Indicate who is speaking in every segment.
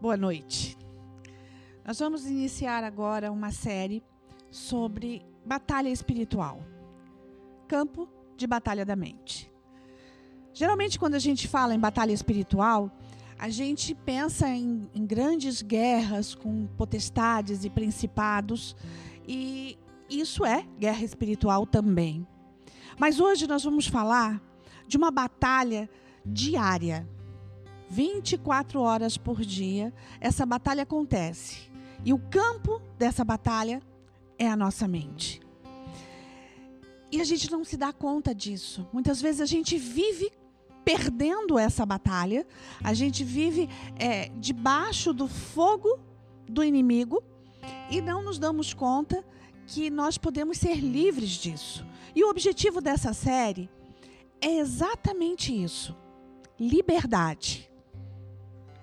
Speaker 1: Boa noite. Nós vamos iniciar agora uma série sobre batalha espiritual. Campo de batalha da mente. Geralmente, quando a gente fala em batalha espiritual, a gente pensa em, em grandes guerras com potestades e principados, e isso é guerra espiritual também. Mas hoje nós vamos falar de uma batalha diária. 24 horas por dia, essa batalha acontece. E o campo dessa batalha é a nossa mente. E a gente não se dá conta disso. Muitas vezes a gente vive perdendo essa batalha, a gente vive é, debaixo do fogo do inimigo e não nos damos conta que nós podemos ser livres disso. E o objetivo dessa série é exatamente isso: liberdade.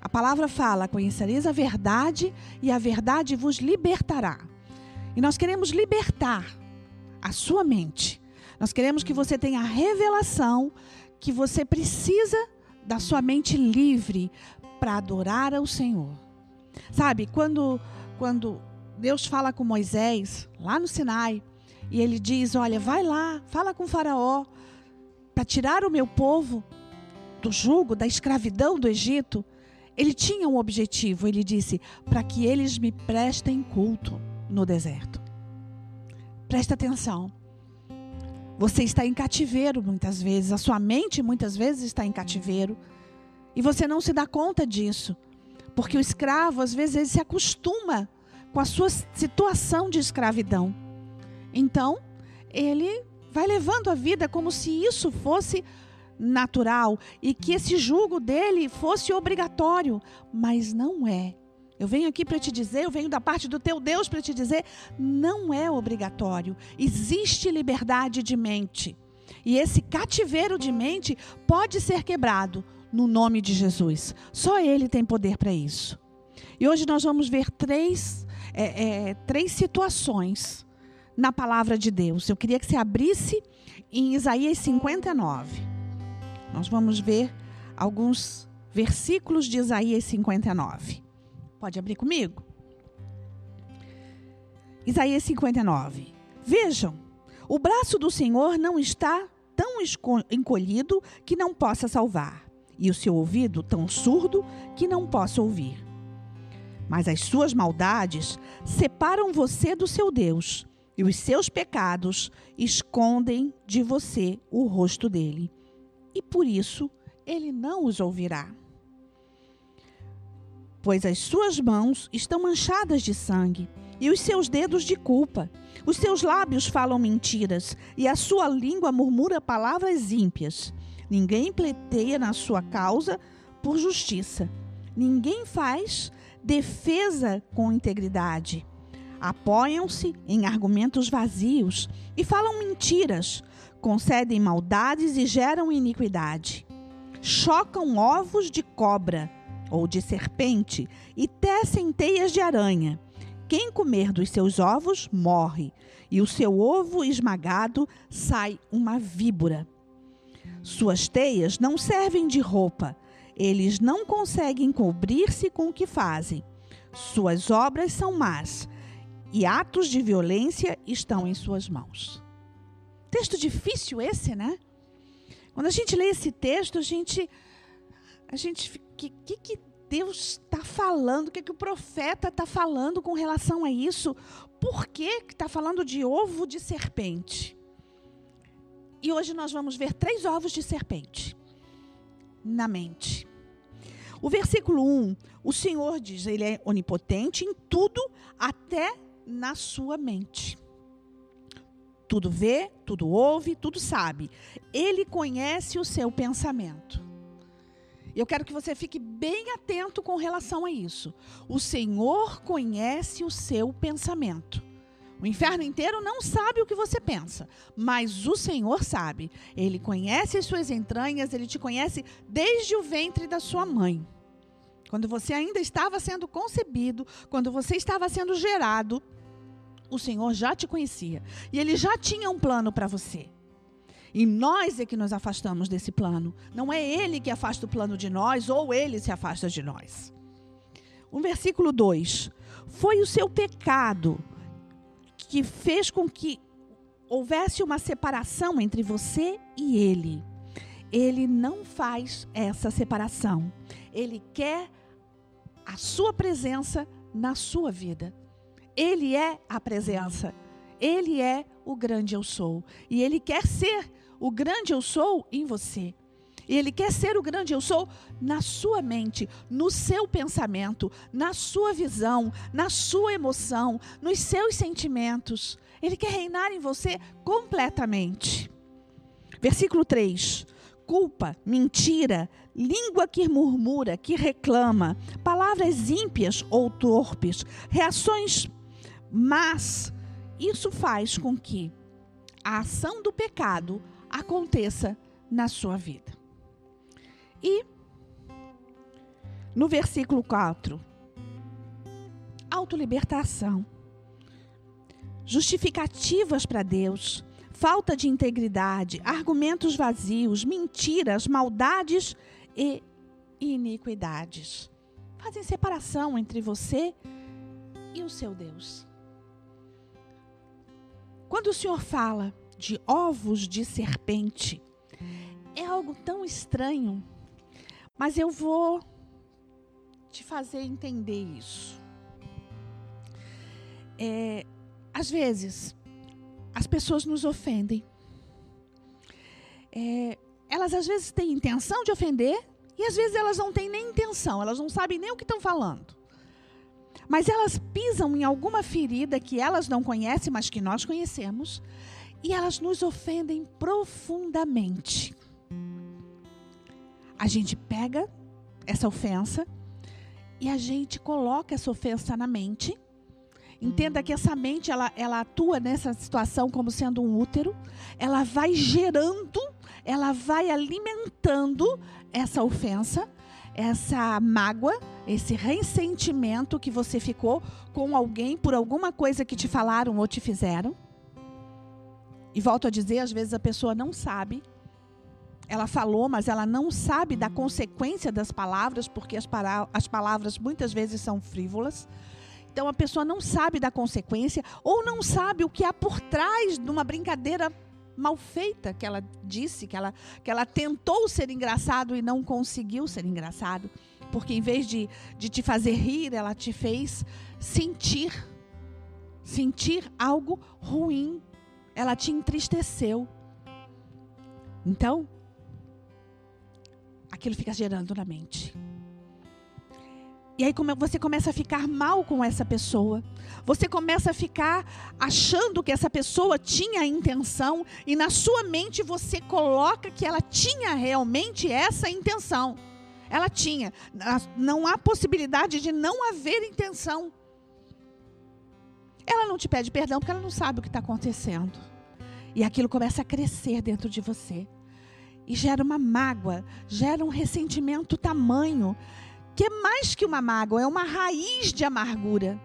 Speaker 1: A palavra fala: conhecereis a verdade e a verdade vos libertará. E nós queremos libertar a sua mente. Nós queremos que você tenha a revelação que você precisa da sua mente livre para adorar ao Senhor. Sabe, quando quando Deus fala com Moisés lá no Sinai, e ele diz: "Olha, vai lá, fala com Faraó para tirar o meu povo do jugo, da escravidão do Egito". Ele tinha um objetivo, ele disse: "Para que eles me prestem culto no deserto". Presta atenção. Você está em cativeiro muitas vezes, a sua mente muitas vezes está em cativeiro e você não se dá conta disso. Porque o escravo, às vezes, ele se acostuma com a sua situação de escravidão. Então, ele vai levando a vida como se isso fosse natural e que esse jugo dele fosse obrigatório, mas não é. Eu venho aqui para te dizer, eu venho da parte do teu Deus para te dizer, não é obrigatório. Existe liberdade de mente. E esse cativeiro de mente pode ser quebrado no nome de Jesus. Só Ele tem poder para isso. E hoje nós vamos ver três, é, é, três situações na palavra de Deus. Eu queria que você abrisse em Isaías 59. Nós vamos ver alguns versículos de Isaías 59. Pode abrir comigo? Isaías 59. Vejam, o braço do Senhor não está tão encolhido que não possa salvar, e o seu ouvido tão surdo que não possa ouvir. Mas as suas maldades separam você do seu Deus, e os seus pecados escondem de você o rosto dele. E por isso ele não os ouvirá pois as suas mãos estão manchadas de sangue e os seus dedos de culpa. Os seus lábios falam mentiras e a sua língua murmura palavras ímpias. Ninguém pleiteia na sua causa por justiça. Ninguém faz defesa com integridade. Apoiam-se em argumentos vazios e falam mentiras, concedem maldades e geram iniquidade. Chocam ovos de cobra ou de serpente e tecem teias de aranha. Quem comer dos seus ovos morre, e o seu ovo esmagado sai uma víbora. Suas teias não servem de roupa, eles não conseguem cobrir-se com o que fazem. Suas obras são más, e atos de violência estão em suas mãos. Texto difícil esse, né? Quando a gente lê esse texto, a gente a gente que, que, que Deus está falando, o que, que o profeta está falando com relação a isso? Por que está falando de ovo de serpente? E hoje nós vamos ver três ovos de serpente na mente. O versículo 1, o Senhor diz, ele é onipotente em tudo, até na sua mente. Tudo vê, tudo ouve, tudo sabe. Ele conhece o seu pensamento. Eu quero que você fique bem atento com relação a isso. O Senhor conhece o seu pensamento. O inferno inteiro não sabe o que você pensa, mas o Senhor sabe. Ele conhece as suas entranhas, ele te conhece desde o ventre da sua mãe. Quando você ainda estava sendo concebido, quando você estava sendo gerado, o Senhor já te conhecia e ele já tinha um plano para você. E nós é que nos afastamos desse plano. Não é ele que afasta o plano de nós ou ele se afasta de nós. no versículo 2: Foi o seu pecado que fez com que houvesse uma separação entre você e ele. Ele não faz essa separação. Ele quer a sua presença na sua vida. Ele é a presença. Ele é o grande eu sou. E ele quer ser o grande eu sou em você. E ele quer ser o grande eu sou na sua mente, no seu pensamento, na sua visão, na sua emoção, nos seus sentimentos. Ele quer reinar em você completamente. Versículo 3: culpa, mentira, língua que murmura, que reclama, palavras ímpias ou torpes, reações más. Isso faz com que a ação do pecado aconteça na sua vida. E no versículo 4, autolibertação. Justificativas para Deus, falta de integridade, argumentos vazios, mentiras, maldades e iniquidades. Fazem separação entre você e o seu Deus. Quando o Senhor fala de ovos de serpente, é algo tão estranho, mas eu vou te fazer entender isso. É, às vezes, as pessoas nos ofendem. É, elas às vezes têm intenção de ofender e às vezes elas não têm nem intenção, elas não sabem nem o que estão falando. Mas elas pisam em alguma ferida que elas não conhecem, mas que nós conhecemos, e elas nos ofendem profundamente. A gente pega essa ofensa e a gente coloca essa ofensa na mente. Entenda que essa mente ela, ela atua nessa situação como sendo um útero, ela vai gerando, ela vai alimentando essa ofensa, essa mágoa, esse ressentimento que você ficou com alguém por alguma coisa que te falaram ou te fizeram. E volto a dizer, às vezes a pessoa não sabe. Ela falou, mas ela não sabe da consequência das palavras, porque as, as palavras muitas vezes são frívolas. Então a pessoa não sabe da consequência ou não sabe o que há por trás de uma brincadeira mal feita que ela disse, que ela, que ela tentou ser engraçado e não conseguiu ser engraçado. Porque em vez de, de te fazer rir, ela te fez sentir, sentir algo ruim. Ela te entristeceu. Então, aquilo fica gerando na mente. E aí você começa a ficar mal com essa pessoa. Você começa a ficar achando que essa pessoa tinha a intenção e na sua mente você coloca que ela tinha realmente essa intenção. Ela tinha. Não há possibilidade de não haver intenção. Ela não te pede perdão porque ela não sabe o que está acontecendo. E aquilo começa a crescer dentro de você. E gera uma mágoa, gera um ressentimento tamanho que é mais que uma mágoa, é uma raiz de amargura.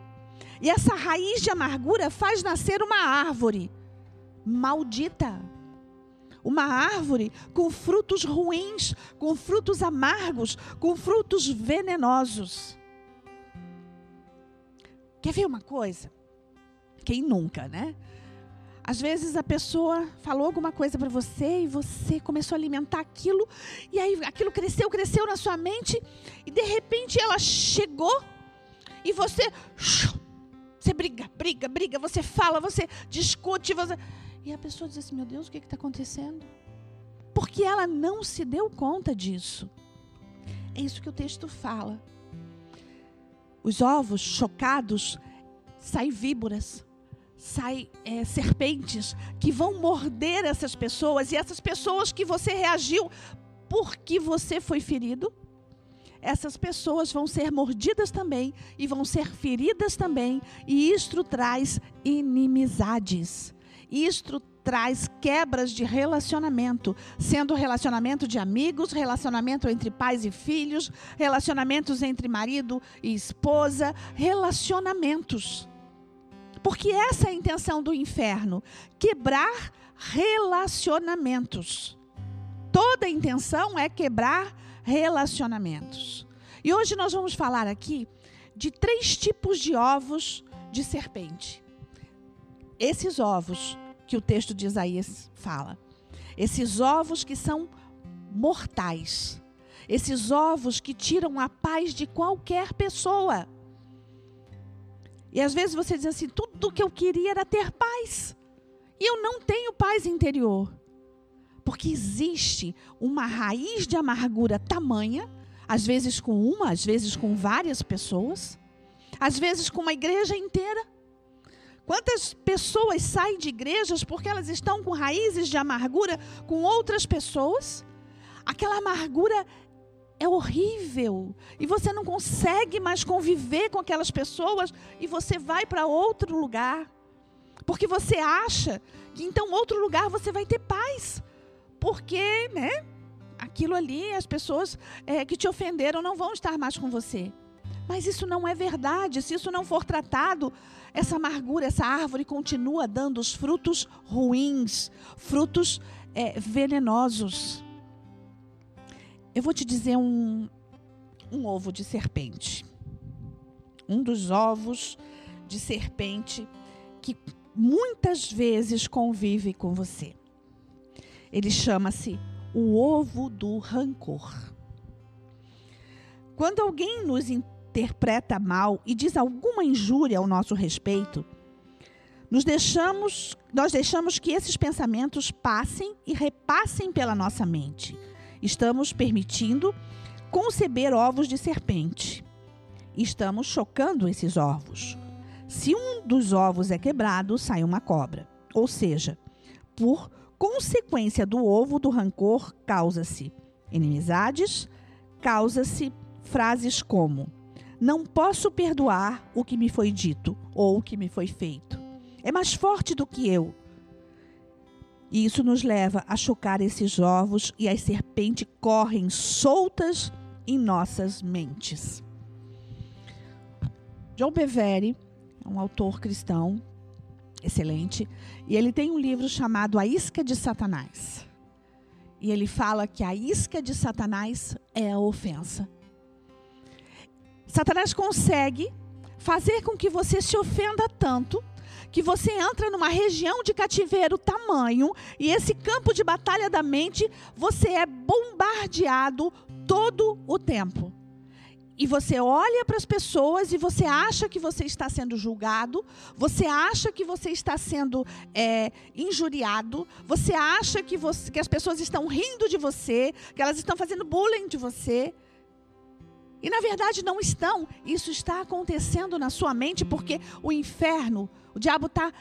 Speaker 1: E essa raiz de amargura faz nascer uma árvore maldita. Uma árvore com frutos ruins, com frutos amargos, com frutos venenosos. Quer ver uma coisa? Quem nunca, né? Às vezes a pessoa falou alguma coisa para você e você começou a alimentar aquilo, e aí aquilo cresceu, cresceu na sua mente, e de repente ela chegou e você você briga, briga, briga, você fala, você discute, você e a pessoa diz assim: "Meu Deus, o que está acontecendo?" Porque ela não se deu conta disso. É isso que o texto fala. Os ovos chocados saem víboras sai é, serpentes que vão morder essas pessoas e essas pessoas que você reagiu porque você foi ferido, essas pessoas vão ser mordidas também e vão ser feridas também, e isto traz inimizades. Isto traz quebras de relacionamento, sendo relacionamento de amigos, relacionamento entre pais e filhos, relacionamentos entre marido e esposa, relacionamentos. Porque essa é a intenção do inferno: quebrar relacionamentos. Toda a intenção é quebrar relacionamentos. E hoje nós vamos falar aqui de três tipos de ovos de serpente. Esses ovos que o texto de Isaías fala. Esses ovos que são mortais. Esses ovos que tiram a paz de qualquer pessoa. E às vezes você diz assim: tudo que eu queria era ter paz. E eu não tenho paz interior. Porque existe uma raiz de amargura tamanha, às vezes com uma, às vezes com várias pessoas, às vezes com uma igreja inteira. Quantas pessoas saem de igrejas porque elas estão com raízes de amargura com outras pessoas? Aquela amargura é horrível e você não consegue mais conviver com aquelas pessoas e você vai para outro lugar. Porque você acha que então outro lugar você vai ter paz. Porque, né? Aquilo ali, as pessoas é, que te ofenderam não vão estar mais com você. Mas isso não é verdade. Se isso não for tratado, essa amargura, essa árvore continua dando os frutos ruins, frutos é, venenosos. Eu vou te dizer um, um ovo de serpente. Um dos ovos de serpente que muitas vezes convive com você. Ele chama-se o ovo do rancor. Quando alguém nos interpreta mal e diz alguma injúria ao nosso respeito, nos deixamos, nós deixamos que esses pensamentos passem e repassem pela nossa mente. Estamos permitindo conceber ovos de serpente. Estamos chocando esses ovos. Se um dos ovos é quebrado, sai uma cobra. Ou seja, por consequência do ovo do rancor, causa-se inimizades, causa-se frases como: Não posso perdoar o que me foi dito ou o que me foi feito. É mais forte do que eu. E isso nos leva a chocar esses ovos e as serpentes correm soltas em nossas mentes. John Bevere, um autor cristão excelente, e ele tem um livro chamado A Isca de Satanás. E ele fala que a isca de Satanás é a ofensa. Satanás consegue fazer com que você se ofenda tanto que você entra numa região de cativeiro tamanho e esse campo de batalha da mente, você é bombardeado todo o tempo. E você olha para as pessoas e você acha que você está sendo julgado, você acha que você está sendo é, injuriado, você acha que, você, que as pessoas estão rindo de você, que elas estão fazendo bullying de você. E na verdade não estão. Isso está acontecendo na sua mente porque o inferno, o diabo está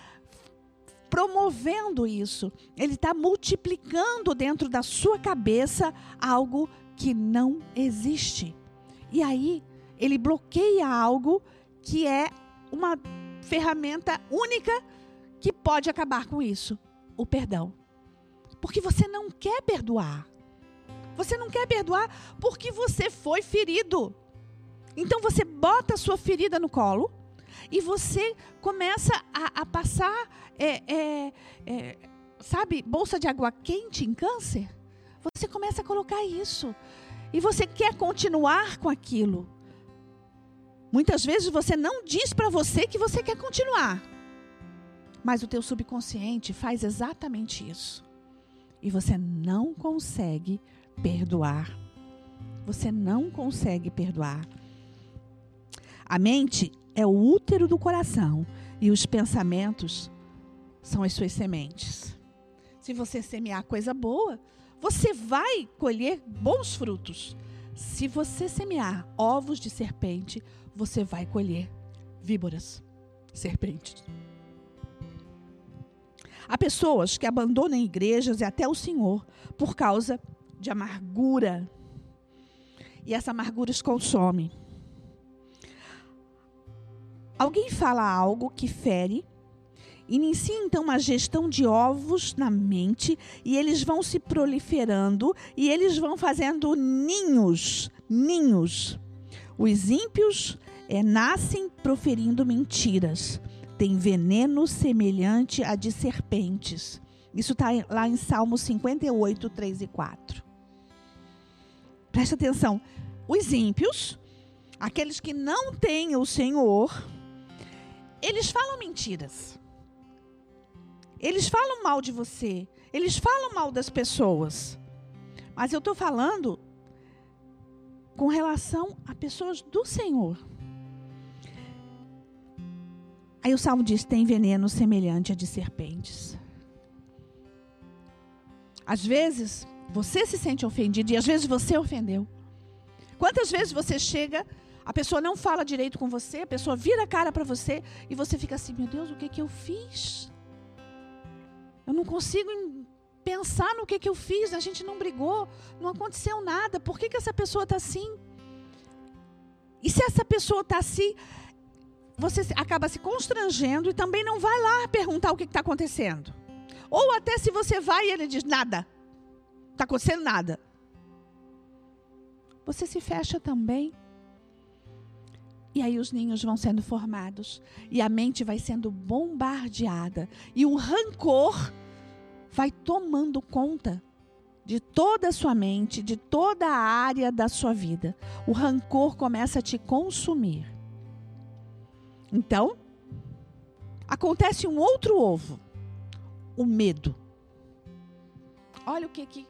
Speaker 1: promovendo isso. Ele está multiplicando dentro da sua cabeça algo que não existe. E aí ele bloqueia algo que é uma ferramenta única que pode acabar com isso: o perdão. Porque você não quer perdoar. Você não quer perdoar porque você foi ferido. Então você bota a sua ferida no colo e você começa a, a passar, é, é, é, sabe, bolsa de água quente em câncer. Você começa a colocar isso. E você quer continuar com aquilo. Muitas vezes você não diz para você que você quer continuar. Mas o teu subconsciente faz exatamente isso. E você não consegue perdoar. Você não consegue perdoar. A mente é o útero do coração e os pensamentos são as suas sementes. Se você semear coisa boa, você vai colher bons frutos. Se você semear ovos de serpente, você vai colher víboras, serpentes. Há pessoas que abandonam igrejas e até o Senhor por causa de amargura. E essa amargura os consome. Alguém fala algo que fere Inicia então uma gestão de ovos na mente e eles vão se proliferando e eles vão fazendo ninhos, ninhos. Os ímpios é, nascem proferindo mentiras. Tem veneno semelhante a de serpentes. Isso está lá em Salmo 58, 3 e 4. Presta atenção. Os ímpios aqueles que não têm o Senhor, eles falam mentiras. Eles falam mal de você. Eles falam mal das pessoas. Mas eu estou falando com relação a pessoas do Senhor. Aí o salmo diz: tem veneno semelhante a de serpentes. Às vezes, você se sente ofendido e às vezes você ofendeu. Quantas vezes você chega, a pessoa não fala direito com você, a pessoa vira a cara para você e você fica assim: meu Deus, o que, que eu fiz? Eu não consigo pensar no que, que eu fiz, a gente não brigou, não aconteceu nada, por que, que essa pessoa está assim? E se essa pessoa está assim, você acaba se constrangendo e também não vai lá perguntar o que está acontecendo. Ou até se você vai e ele diz nada, está acontecendo nada. Você se fecha também. E aí os ninhos vão sendo formados. E a mente vai sendo bombardeada. E o rancor vai tomando conta de toda a sua mente, de toda a área da sua vida. O rancor começa a te consumir. Então, acontece um outro ovo o medo. Olha o que, que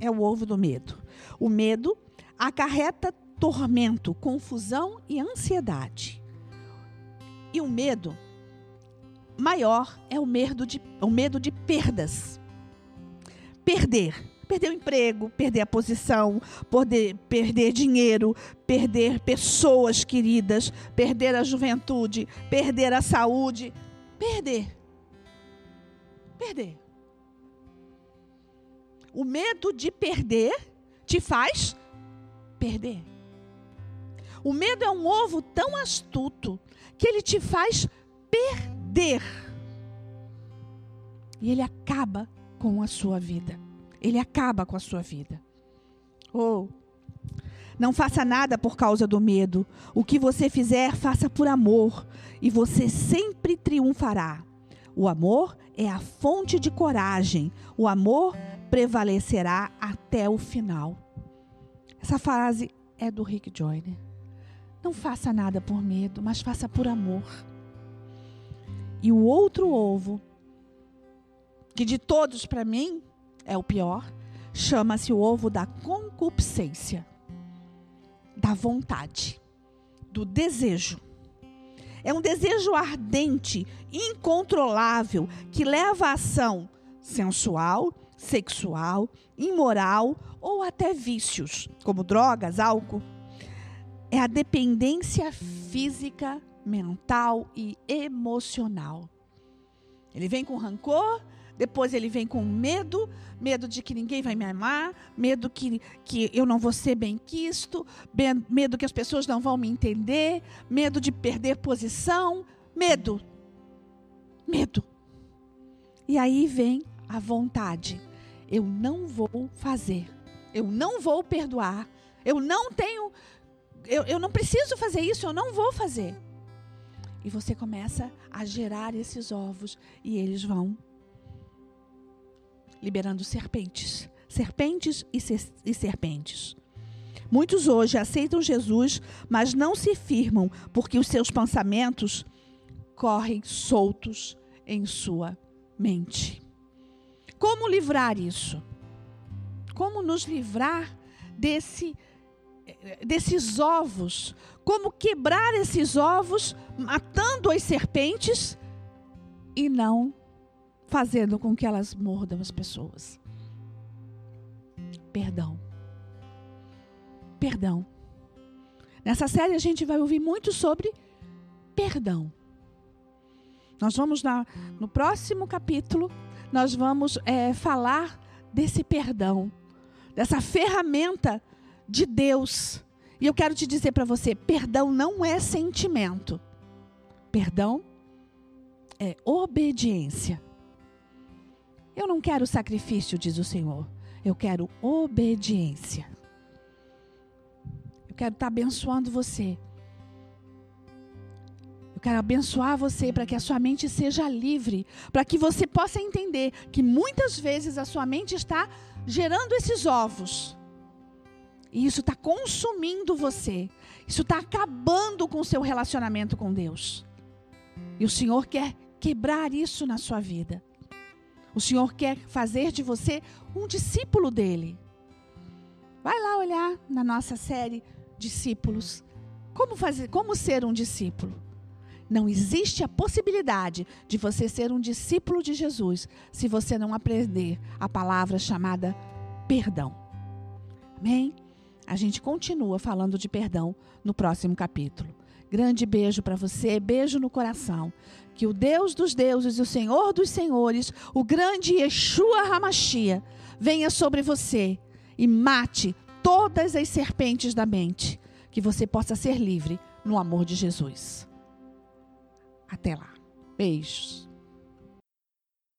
Speaker 1: é o ovo do medo. O medo acarreta tormento, confusão e ansiedade. E o medo maior é o medo de, o medo de perdas. Perder. Perder o emprego, perder a posição, poder, perder dinheiro, perder pessoas queridas, perder a juventude, perder a saúde. Perder perder. O medo de perder te faz perder. O medo é um ovo tão astuto que ele te faz perder. E ele acaba com a sua vida. Ele acaba com a sua vida. Ou oh, não faça nada por causa do medo. O que você fizer, faça por amor, e você sempre triunfará. O amor é a fonte de coragem. O amor prevalecerá até o final. Essa frase é do Rick Joyner. Não faça nada por medo, mas faça por amor. E o outro ovo, que de todos para mim é o pior, chama-se o ovo da concupiscência, da vontade, do desejo. É um desejo ardente, incontrolável, que leva à ação sensual, sexual, imoral ou até vícios, como drogas, álcool. É a dependência física, mental e emocional. Ele vem com rancor, depois ele vem com medo, medo de que ninguém vai me amar, medo que, que eu não vou ser bem quisto, medo que as pessoas não vão me entender, medo de perder posição, medo. Medo. E aí vem a vontade. Eu não vou fazer. Eu não vou perdoar. Eu não tenho. Eu, eu não preciso fazer isso, eu não vou fazer. E você começa a gerar esses ovos e eles vão liberando serpentes. Serpentes e, ser, e serpentes. Muitos hoje aceitam Jesus, mas não se firmam porque os seus pensamentos correm soltos em sua mente. Como livrar isso? Como nos livrar desse, desses ovos? Como quebrar esses ovos, matando as serpentes e não fazendo com que elas mordam as pessoas. Perdão. Perdão. Nessa série a gente vai ouvir muito sobre perdão. Nós vamos na, no próximo capítulo, nós vamos é, falar desse perdão, dessa ferramenta de Deus. E eu quero te dizer para você: perdão não é sentimento, perdão é obediência. Eu não quero sacrifício, diz o Senhor. Eu quero obediência. Eu quero estar abençoando você. Quero abençoar você para que a sua mente seja livre, para que você possa entender que muitas vezes a sua mente está gerando esses ovos. E isso está consumindo você. Isso está acabando com o seu relacionamento com Deus. E o Senhor quer quebrar isso na sua vida. O Senhor quer fazer de você um discípulo dele. Vai lá olhar na nossa série Discípulos. Como fazer, como ser um discípulo? Não existe a possibilidade de você ser um discípulo de Jesus se você não aprender a palavra chamada perdão. Amém? A gente continua falando de perdão no próximo capítulo. Grande beijo para você, beijo no coração. Que o Deus dos deuses, o Senhor dos senhores, o grande Yeshua Hamashia, venha sobre você e mate todas as serpentes da mente. Que você possa ser livre no amor de Jesus. Até lá. Beijos.